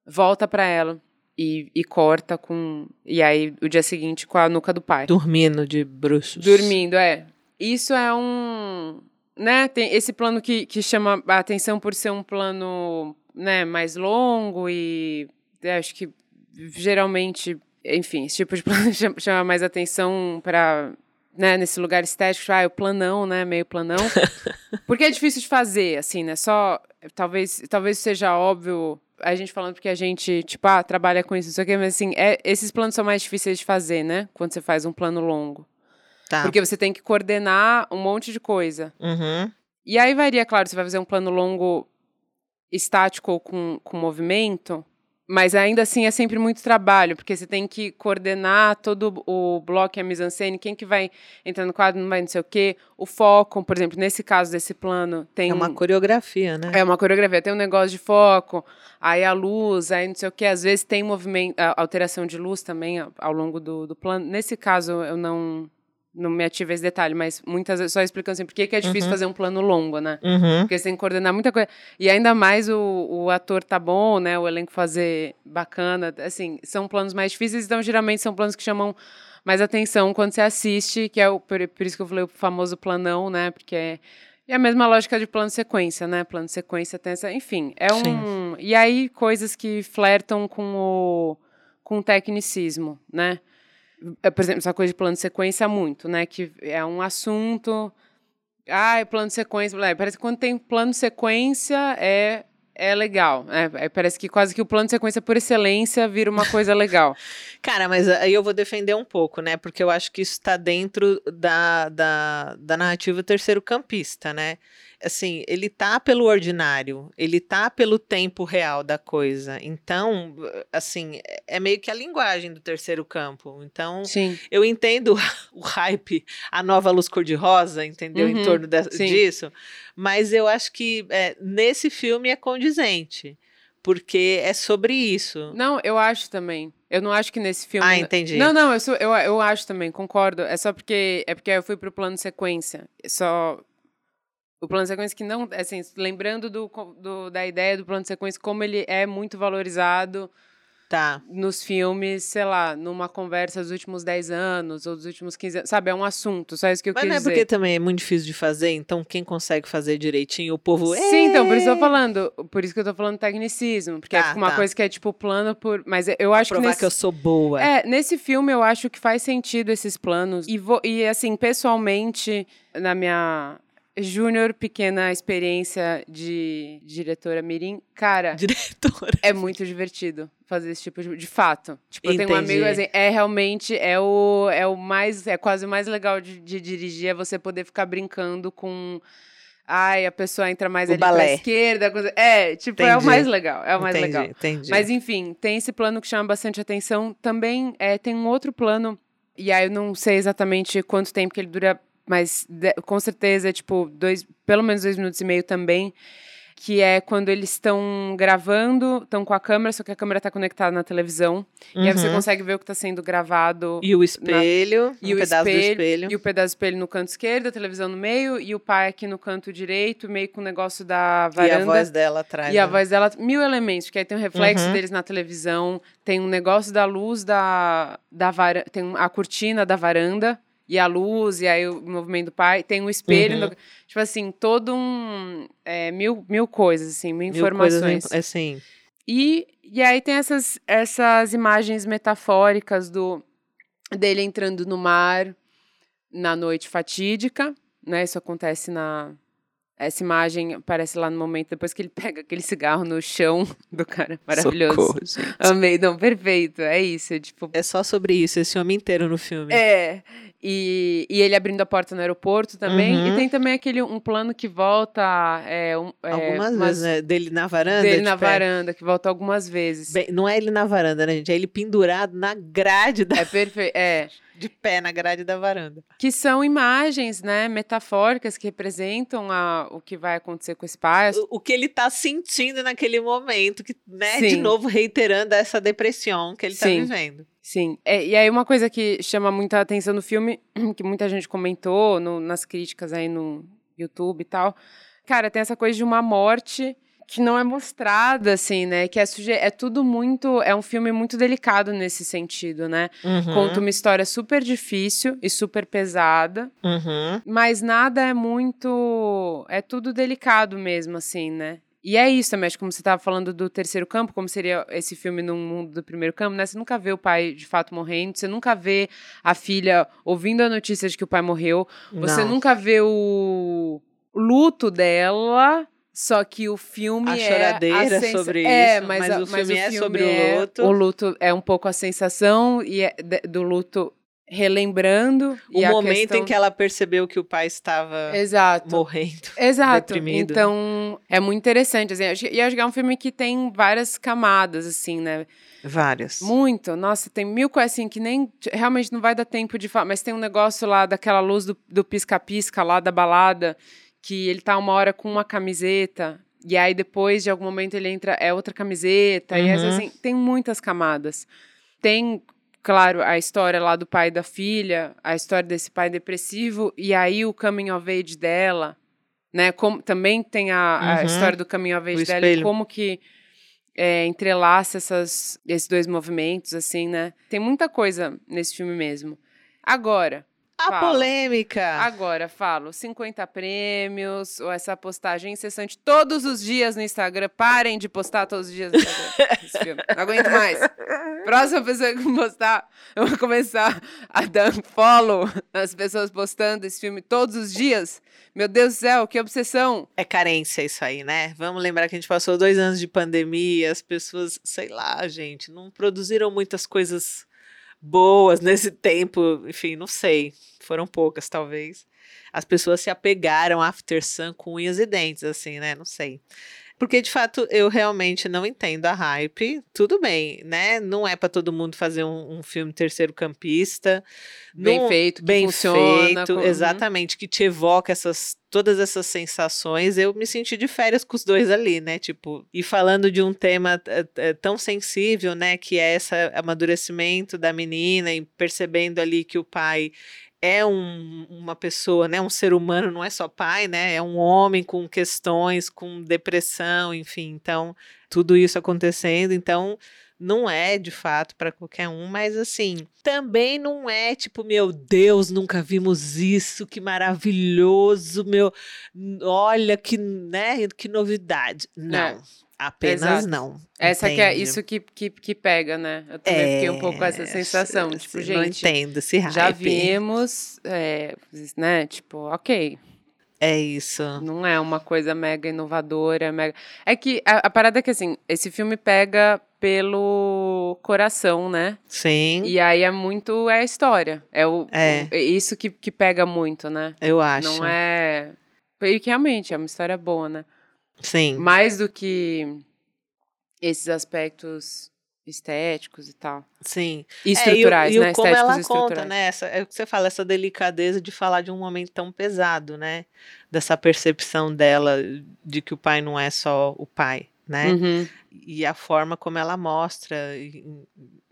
[SPEAKER 2] volta pra ela e, e corta com. E aí, o dia seguinte, com a nuca do pai.
[SPEAKER 1] Dormindo de bruxos.
[SPEAKER 2] Dormindo, é. Isso é um. Né? Tem esse plano que, que chama a atenção por ser um plano né, mais longo e é, acho que geralmente, enfim, esse tipo de plano chama, mais atenção para né, nesse lugar estético, ah, o planão, né, meio planão. Porque é difícil de fazer, assim, né? Só talvez talvez seja óbvio a gente falando porque a gente, tipo, ah, trabalha com isso, não sei o quê, mas assim, é, esses planos são mais difíceis de fazer, né? Quando você faz um plano longo.
[SPEAKER 1] Tá.
[SPEAKER 2] Porque você tem que coordenar um monte de coisa.
[SPEAKER 1] Uhum.
[SPEAKER 2] E aí varia, claro, você vai fazer um plano longo estático ou com, com movimento, mas ainda assim é sempre muito trabalho, porque você tem que coordenar todo o bloco e a mise-en-scène, quem que vai entrar no quadro, não vai não sei o quê, o foco, por exemplo, nesse caso desse plano, tem
[SPEAKER 1] É uma coreografia, né?
[SPEAKER 2] é uma coreografia, tem um negócio de foco, aí a luz, aí não sei o que, às vezes tem movimento, alteração de luz também ao, ao longo do, do plano. Nesse caso, eu não, não me ative esse detalhe, mas muitas vezes, só explicando assim, por que é difícil fazer um plano longo, né?
[SPEAKER 1] Uhum.
[SPEAKER 2] Porque você tem que coordenar muita coisa. E ainda mais o, o ator tá bom, né? O elenco fazer bacana. Assim, são planos mais difíceis, então geralmente são planos que chamam mais atenção quando você assiste, que é o, por, por isso que eu falei o famoso planão, né? Porque é, é a mesma lógica de plano sequência, né? Plano sequência tem essa. Enfim, é um. E aí, coisas que flertam com o, com o tecnicismo, né? É, Por exemplo, essa coisa de plano sequência muito, né? Que é um assunto. Ah, é plano sequência. blá, Parece que quando tem plano sequência é, é legal. É, é, parece que quase que o plano sequência por excelência vira uma coisa legal.
[SPEAKER 1] Cara, mas aí eu vou defender um pouco, né? Porque eu acho que isso está dentro da, da, da narrativa terceiro campista, né? Assim, ele tá pelo ordinário, ele tá pelo tempo real da coisa. Então, assim, é- é meio que a linguagem do terceiro campo. Então,
[SPEAKER 2] Sim.
[SPEAKER 1] eu entendo o hype, a nova luz cor-de-rosa, entendeu?
[SPEAKER 2] Uhum,
[SPEAKER 1] em torno de- disso. Mas eu acho que é, nesse filme é condizente. Porque é sobre isso.
[SPEAKER 2] Não, eu acho também. Eu não acho que nesse filme.
[SPEAKER 1] Ah, entendi.
[SPEAKER 2] Não, não, eu, sou, eu, eu acho também, concordo. É só porque. É porque eu fui pro plano sequência. Só. O plano sequência que não. Assim, lembrando do, do- da ideia do plano sequência, como ele é muito valorizado
[SPEAKER 1] Tá.
[SPEAKER 2] nos filmes, sei lá, numa conversa dos últimos 10 anos ou dos últimos 15 anos. Sabe, é um assunto, só isso que eu
[SPEAKER 1] Mas
[SPEAKER 2] quis
[SPEAKER 1] não é
[SPEAKER 2] dizer.
[SPEAKER 1] porque também é muito difícil de fazer, então quem consegue fazer direitinho, o povo.
[SPEAKER 2] Sim, então, por isso eu tô
[SPEAKER 1] "É!"
[SPEAKER 2] falando. Por isso que eu tô falando tecnicismo. Porque
[SPEAKER 1] Tá,
[SPEAKER 2] é uma
[SPEAKER 1] tá.
[SPEAKER 2] coisa que é tipo plano por. Mas eu acho que.
[SPEAKER 1] provar
[SPEAKER 2] Nesse...
[SPEAKER 1] que eu sou boa.
[SPEAKER 2] É, nesse filme eu acho que faz sentido esses planos. E, vou, e assim, pessoalmente, na minha júnior pequena experiência de diretora Mirim, cara,
[SPEAKER 1] Diretora.
[SPEAKER 2] é muito divertido fazer esse tipo de. De fato. Tipo, eu tenho um
[SPEAKER 1] Entendi.
[SPEAKER 2] amigo assim, é realmente, é o, é o mais. É quase o mais legal de, de dirigir, é você poder ficar brincando com. Ai, a pessoa entra mais
[SPEAKER 1] O
[SPEAKER 2] ali pra
[SPEAKER 1] balé.
[SPEAKER 2] esquerda. coisa- É, tipo, é o
[SPEAKER 1] Entendi.
[SPEAKER 2] mais legal. É o mais
[SPEAKER 1] entendi,
[SPEAKER 2] legal.
[SPEAKER 1] entendi.
[SPEAKER 2] Mas enfim, tem esse plano que chama bastante atenção. Também é, tem um outro plano, e aí eu não sei exatamente quanto tempo que ele dura, mas de- com certeza é tipo dois, pelo menos dois minutos e meio também. que é quando eles estão gravando, estão com a câmera, só que a câmera está conectada na televisão. Uhum. E aí você uhum. consegue ver o que está sendo gravado.
[SPEAKER 1] E o espelho,
[SPEAKER 2] na... e um o pedaço espelho, do espelho. E o pedaço do espelho no canto esquerdo, a televisão no meio, e o pai aqui no canto direito, meio com o negócio da varanda. E
[SPEAKER 1] a voz dela atrás.
[SPEAKER 2] E né? a voz dela, mil elementos, porque aí tem um reflexo uhum. deles na televisão, tem um negócio da luz da, da varanda, tem a cortina da varanda e a luz, e aí o movimento do pai, tem um espelho, uhum. no, tipo assim, todo um, é, mil, mil coisas, assim, mil, mil informações. Coisas,
[SPEAKER 1] assim.
[SPEAKER 2] E, e aí tem essas, essas imagens metafóricas do dele entrando no mar na noite fatídica, né, isso acontece na... Essa imagem aparece lá no momento depois que ele pega aquele cigarro no chão do cara. Maravilhoso. Socorro, Amei, não, perfeito. É isso. É, tipo...
[SPEAKER 1] é só sobre isso, esse homem inteiro no filme.
[SPEAKER 2] É. E, e ele abrindo a porta no aeroporto também. Uhum. E tem também aquele um plano que volta. É, um,
[SPEAKER 1] é, algumas umas, vezes, né? Dele na varanda.
[SPEAKER 2] Dele na é varanda, que volta algumas vezes.
[SPEAKER 1] Bem, não é ele na varanda, né, gente? É ele pendurado na grade da.
[SPEAKER 2] É perfeito. É.
[SPEAKER 1] De pé na grade da varanda.
[SPEAKER 2] Que são imagens, né, metafóricas que representam a, o que vai acontecer com esse pai.
[SPEAKER 1] O, o que ele está sentindo naquele momento, que, né, Sim. de novo reiterando essa depressão que ele está vivendo.
[SPEAKER 2] Sim. É, e aí, uma coisa que chama muita atenção no filme, que muita gente comentou no, nas críticas aí no YouTube e tal. Cara, tem essa coisa de uma morte que não é mostrada, assim, né? Que é, suje... é tudo muito. É um filme muito delicado nesse sentido, né? Uhum. Conta uma história super difícil e super pesada,
[SPEAKER 1] uhum.
[SPEAKER 2] mas nada é muito. É tudo delicado mesmo, assim, né? E é isso também, acho que como você estava falando do terceiro campo, como seria esse filme no mundo do primeiro campo, né? Você nunca vê o pai de fato morrendo, você nunca vê a filha ouvindo a notícia de que o pai morreu, você Não. nunca vê o luto dela. Só que o filme
[SPEAKER 1] a
[SPEAKER 2] é
[SPEAKER 1] choradeira
[SPEAKER 2] a
[SPEAKER 1] sobre
[SPEAKER 2] é,
[SPEAKER 1] isso,
[SPEAKER 2] mas,
[SPEAKER 1] mas,
[SPEAKER 2] a,
[SPEAKER 1] o,
[SPEAKER 2] mas
[SPEAKER 1] filme
[SPEAKER 2] o
[SPEAKER 1] é
[SPEAKER 2] filme
[SPEAKER 1] sobre
[SPEAKER 2] é,
[SPEAKER 1] o luto.
[SPEAKER 2] O luto é um pouco a sensação e é do luto relembrando.
[SPEAKER 1] O momento questão... em que ela percebeu que o pai estava
[SPEAKER 2] Exato.
[SPEAKER 1] morrendo.
[SPEAKER 2] Exato.
[SPEAKER 1] Deprimido.
[SPEAKER 2] Então, é muito interessante. Assim, e acho que é um filme que tem várias camadas, assim, né?
[SPEAKER 1] Várias.
[SPEAKER 2] Muito. Nossa, tem mil coisas assim que nem. Realmente não vai dar tempo de falar. Mas tem um negócio lá daquela luz do pisca-pisca lá da balada, que ele tá uma hora com uma camiseta. E aí depois, de algum momento, ele entra, é outra camiseta. Uhum. E assim, tem muitas camadas. Tem claro, a história lá do pai e da filha, a história desse pai depressivo, e aí o coming of age dela, né? Como, também tem a, a uhum. história do coming of age o dela espelho. e como que é, entrelaça essas, esses dois movimentos, assim, né? Tem muita coisa nesse filme mesmo. Agora,
[SPEAKER 1] a falo. polêmica.
[SPEAKER 2] Agora, falo, 50 prêmios, ou essa postagem incessante todos os dias no Instagram. Parem de postar todos os dias no Instagram. Não aguento mais. Próxima pessoa que postar, eu vou começar a dar follow nas pessoas postando esse filme todos os dias. Meu Deus do céu, que obsessão.
[SPEAKER 1] É carência isso aí, né? Vamos lembrar que a gente passou dois anos de pandemia, as pessoas, sei lá, gente, não produziram muitas coisas boas nesse tempo, enfim, não sei, foram poucas talvez. As pessoas se apegaram a After Sun com unhas e dentes, assim, né? Não sei. Porque, de fato, eu realmente não entendo a hype. Tudo bem, né? Não é para todo mundo fazer um, um, filme terceiro campista.
[SPEAKER 2] Bem
[SPEAKER 1] não,
[SPEAKER 2] feito, que
[SPEAKER 1] bem
[SPEAKER 2] funciona.
[SPEAKER 1] feito, com... exatamente, que te evoca essas todas essas sensações. Eu me senti de férias com os dois ali, né? Tipo, e falando de um tema tão sensível, né? Que é esse amadurecimento da menina e percebendo ali que o pai é um, uma pessoa, né, um ser humano, não é só pai, né, é um homem com questões, com depressão, enfim, então tudo isso acontecendo, então não é de fato para qualquer um, mas assim, também não é tipo, meu Deus, nunca vimos isso, que maravilhoso, meu, olha que, né, que novidade. Não. É. Apenas Exato. não.
[SPEAKER 2] Essa que é isso que, que, que pega, né? Eu também é, fiquei um pouco com essa sensação. Tipo, gente.
[SPEAKER 1] Não entendo esse hype.
[SPEAKER 2] Já vimos, é, né? Tipo, ok.
[SPEAKER 1] É isso.
[SPEAKER 2] Não é uma coisa mega inovadora, mega. É que a, a parada é que assim, esse filme pega pelo coração, né?
[SPEAKER 1] Sim.
[SPEAKER 2] E aí é muito é a história. É o é, é isso que, que pega muito, né?
[SPEAKER 1] Eu acho.
[SPEAKER 2] Não é e que realmente é uma história boa, né?
[SPEAKER 1] Sim.
[SPEAKER 2] Mais do que esses aspectos estéticos e tal.
[SPEAKER 1] Sim.
[SPEAKER 2] E estruturais,
[SPEAKER 1] é, e, o,
[SPEAKER 2] né?
[SPEAKER 1] E como ela conta, né? Essa, é o que você fala, essa delicadeza de falar de um momento tão pesado, né? Dessa percepção dela de que o pai não é só o pai, né?
[SPEAKER 2] Uhum.
[SPEAKER 1] E a forma como ela mostra,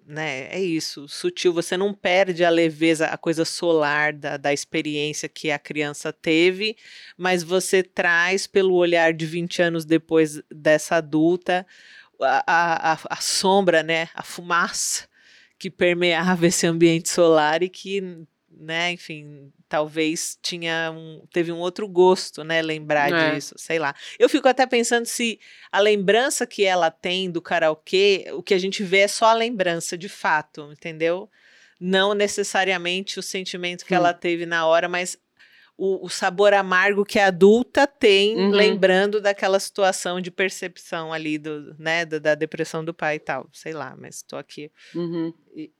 [SPEAKER 1] né? É isso, sutil. Você não perde a leveza, a coisa solar da, da experiência que a criança teve, mas você traz pelo olhar de 20 anos depois dessa adulta a, a, a sombra, né? A fumaça que permeava esse ambiente solar e que, né, enfim, talvez tinha um, teve um outro gosto, né, lembrar é. disso, sei lá. Eu fico até pensando se a lembrança que ela tem do karaokê, o que a gente vê é só a lembrança de fato, entendeu? Não necessariamente o sentimento que hum. ela teve na hora, mas o, o, sabor amargo que a adulta tem, uhum. lembrando daquela situação de percepção ali do, né, da, da, depressão do pai e tal. Sei lá, mas estou aqui.
[SPEAKER 2] Uhum.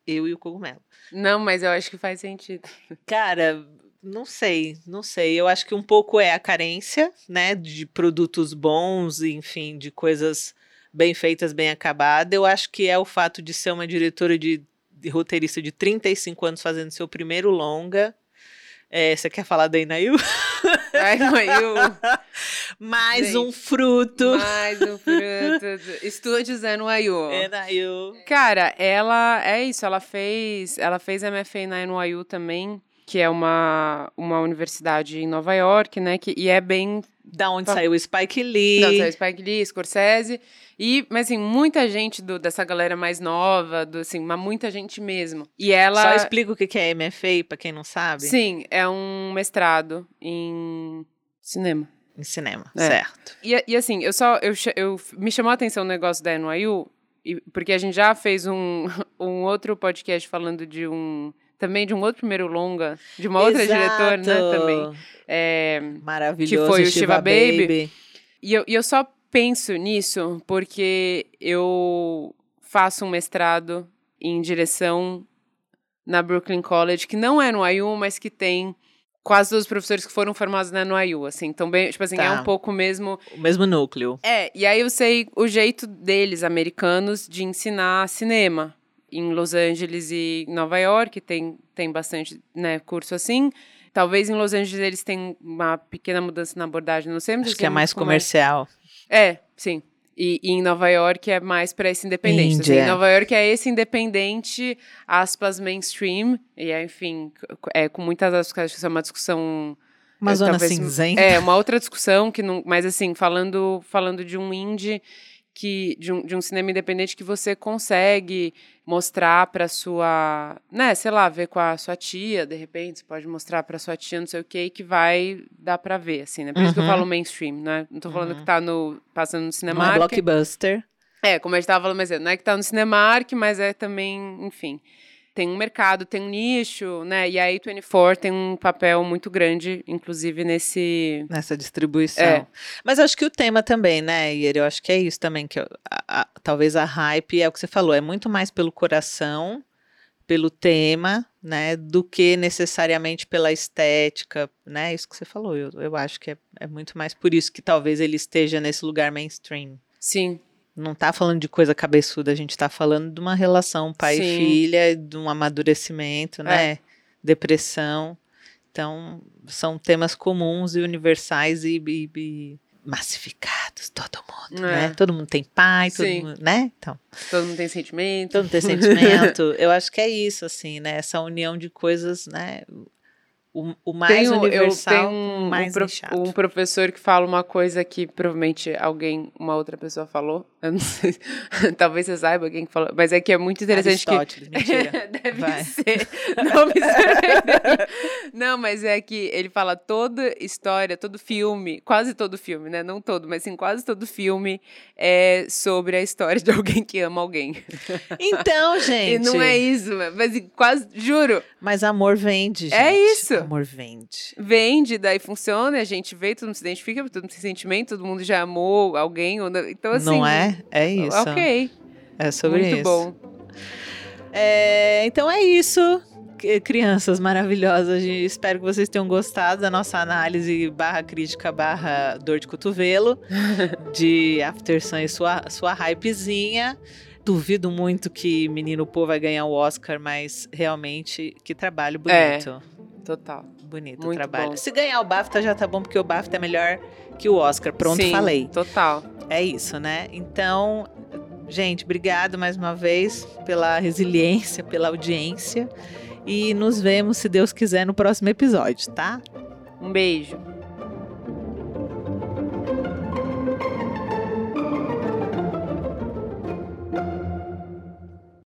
[SPEAKER 1] Eu e o cogumelo.
[SPEAKER 2] Não, mas eu acho que faz sentido.
[SPEAKER 1] Cara, não sei, não sei. Eu acho que um pouco é a carência, né, de produtos bons, enfim, de coisas bem feitas, bem acabadas. Eu acho que é o fato de ser uma diretora de, de roteirista de 35 anos fazendo seu primeiro longa é, você quer falar da Inayu?
[SPEAKER 2] Inayu.
[SPEAKER 1] mais Gente, um fruto.
[SPEAKER 2] Mais um fruto. Estou dizendo Ayu.
[SPEAKER 1] Inayu.
[SPEAKER 2] Cara, ela é isso, ela fez, ela fez MFA na NYU também, que é uma, uma universidade em Nova York, né, que, e é bem
[SPEAKER 1] da onde saiu o Spike Lee.
[SPEAKER 2] Da onde saiu o Spike Lee, Scorsese. E, mas assim, muita gente do, dessa galera mais nova, do, assim, mas muita gente mesmo. E ela.
[SPEAKER 1] Só explica o que é MFA, pra quem não sabe.
[SPEAKER 2] Sim, é um mestrado em cinema.
[SPEAKER 1] Em cinema, é. certo.
[SPEAKER 2] E, e, assim, eu só. Eu, eu, me chamou a atenção o negócio da NYU, porque a gente já fez um, um outro podcast falando de um também de um outro primeiro longa, de uma outra diretora, né, também. É,
[SPEAKER 1] Maravilhoso.
[SPEAKER 2] Que foi o
[SPEAKER 1] Shiva,
[SPEAKER 2] Baby.
[SPEAKER 1] Baby.
[SPEAKER 2] E eu, e eu só penso nisso porque eu faço um mestrado em direção na Brooklyn College, que não é no IU, mas que tem quase todos os professores que foram formados na NYU, assim. Então, bem, tipo assim, tá. é um pouco mesmo...
[SPEAKER 1] O mesmo núcleo.
[SPEAKER 2] É, e aí eu sei o jeito deles, americanos, de ensinar cinema em Los Angeles e Nova York, tem, tem bastante né, curso assim. Talvez em Los Angeles eles tenham uma pequena mudança na abordagem, não sei. Mas
[SPEAKER 1] Acho que é mais comercial.
[SPEAKER 2] É, sim. E, e, em Nova York é mais para esse independente. Assim, em Nova York é esse independente, aspas, mainstream. E é, enfim, é, com muitas aspas, que isso é uma discussão.
[SPEAKER 1] Uma é, zona talvez, cinzenta.
[SPEAKER 2] É, uma outra discussão que não. Mas assim, falando, falando de um indie que de um, de um cinema independente que você consegue mostrar para sua, né, sei lá, ver com a sua tia, de repente, você pode mostrar para sua tia, não sei o que, que vai dar para ver, assim, né? Por uhum. isso que eu uhum. falo mainstream, né? Não tô falando uhum. que tá no passando no cinema.
[SPEAKER 1] Não é blockbuster.
[SPEAKER 2] É, como a gente tava falando, mas é, não é que tá no Cinemark, mas é também, enfim tem um mercado, tem um nicho, né? E a A24 tem um papel muito grande, inclusive, nesse...
[SPEAKER 1] Nessa distribuição. É. Mas acho que o tema também, né, Ieri? Eu acho que é isso também, que a, a, talvez a hype, é o que você falou, é muito mais pelo coração, pelo tema, né, do que necessariamente pela estética, né? Isso que você falou, eu, eu acho que é, é muito mais por isso que talvez ele esteja nesse lugar mainstream.
[SPEAKER 2] Sim,
[SPEAKER 1] não tá falando de coisa cabeçuda, a gente tá falando de uma relação pai Sim. e filha, de um amadurecimento, né? É. Depressão. Então, são temas comuns e universais e, e, e massificados, todo mundo, é. né? Todo mundo tem pai, todo Sim. mundo, né? Então,
[SPEAKER 2] todo mundo tem sentimento.
[SPEAKER 1] Todo mundo tem sentimento. Eu acho que é isso, assim, né? Essa união de coisas, né? O, o mais tenho, universal, eu tenho um, mais um, pro,
[SPEAKER 2] um professor que fala uma coisa que provavelmente alguém, uma outra pessoa falou. Eu não sei, talvez você saiba quem falou, mas é que é muito interessante
[SPEAKER 1] Aristóteles,
[SPEAKER 2] que
[SPEAKER 1] mentira.
[SPEAKER 2] deve
[SPEAKER 1] Vai.
[SPEAKER 2] ser. Não, me não, mas é que ele fala toda história, todo filme, quase todo filme, né? Não todo, mas sim quase todo filme é sobre a história de alguém que ama alguém.
[SPEAKER 1] Então, gente.
[SPEAKER 2] E não é isso, mas quase, juro.
[SPEAKER 1] Mas amor vende,
[SPEAKER 2] é
[SPEAKER 1] gente.
[SPEAKER 2] É isso
[SPEAKER 1] amor vende.
[SPEAKER 2] Vende, daí funciona, a gente vê, todo mundo se identifica, todo mundo tem sentimento, todo mundo já amou alguém. Então, assim.
[SPEAKER 1] Não é? É isso.
[SPEAKER 2] Ok.
[SPEAKER 1] É sobre
[SPEAKER 2] Muito
[SPEAKER 1] isso.
[SPEAKER 2] Muito
[SPEAKER 1] bom. É, então é isso. Crianças maravilhosas, espero que vocês tenham gostado da nossa análise barra crítica barra dor de cotovelo de After Sun e sua, sua hypezinha. duvido muito que Menino Pô vai ganhar o Oscar, mas realmente, que trabalho bonito.
[SPEAKER 2] É, total.
[SPEAKER 1] Bonito o trabalho. Bom. Se ganhar o BAFTA já tá bom, porque o BAFTA é melhor que o Oscar. Pronto, Sim, falei.
[SPEAKER 2] Total.
[SPEAKER 1] É isso, né? Então, gente, obrigado mais uma vez pela resiliência, pela audiência. E nos vemos, se Deus quiser, no próximo episódio, tá?
[SPEAKER 2] Um beijo.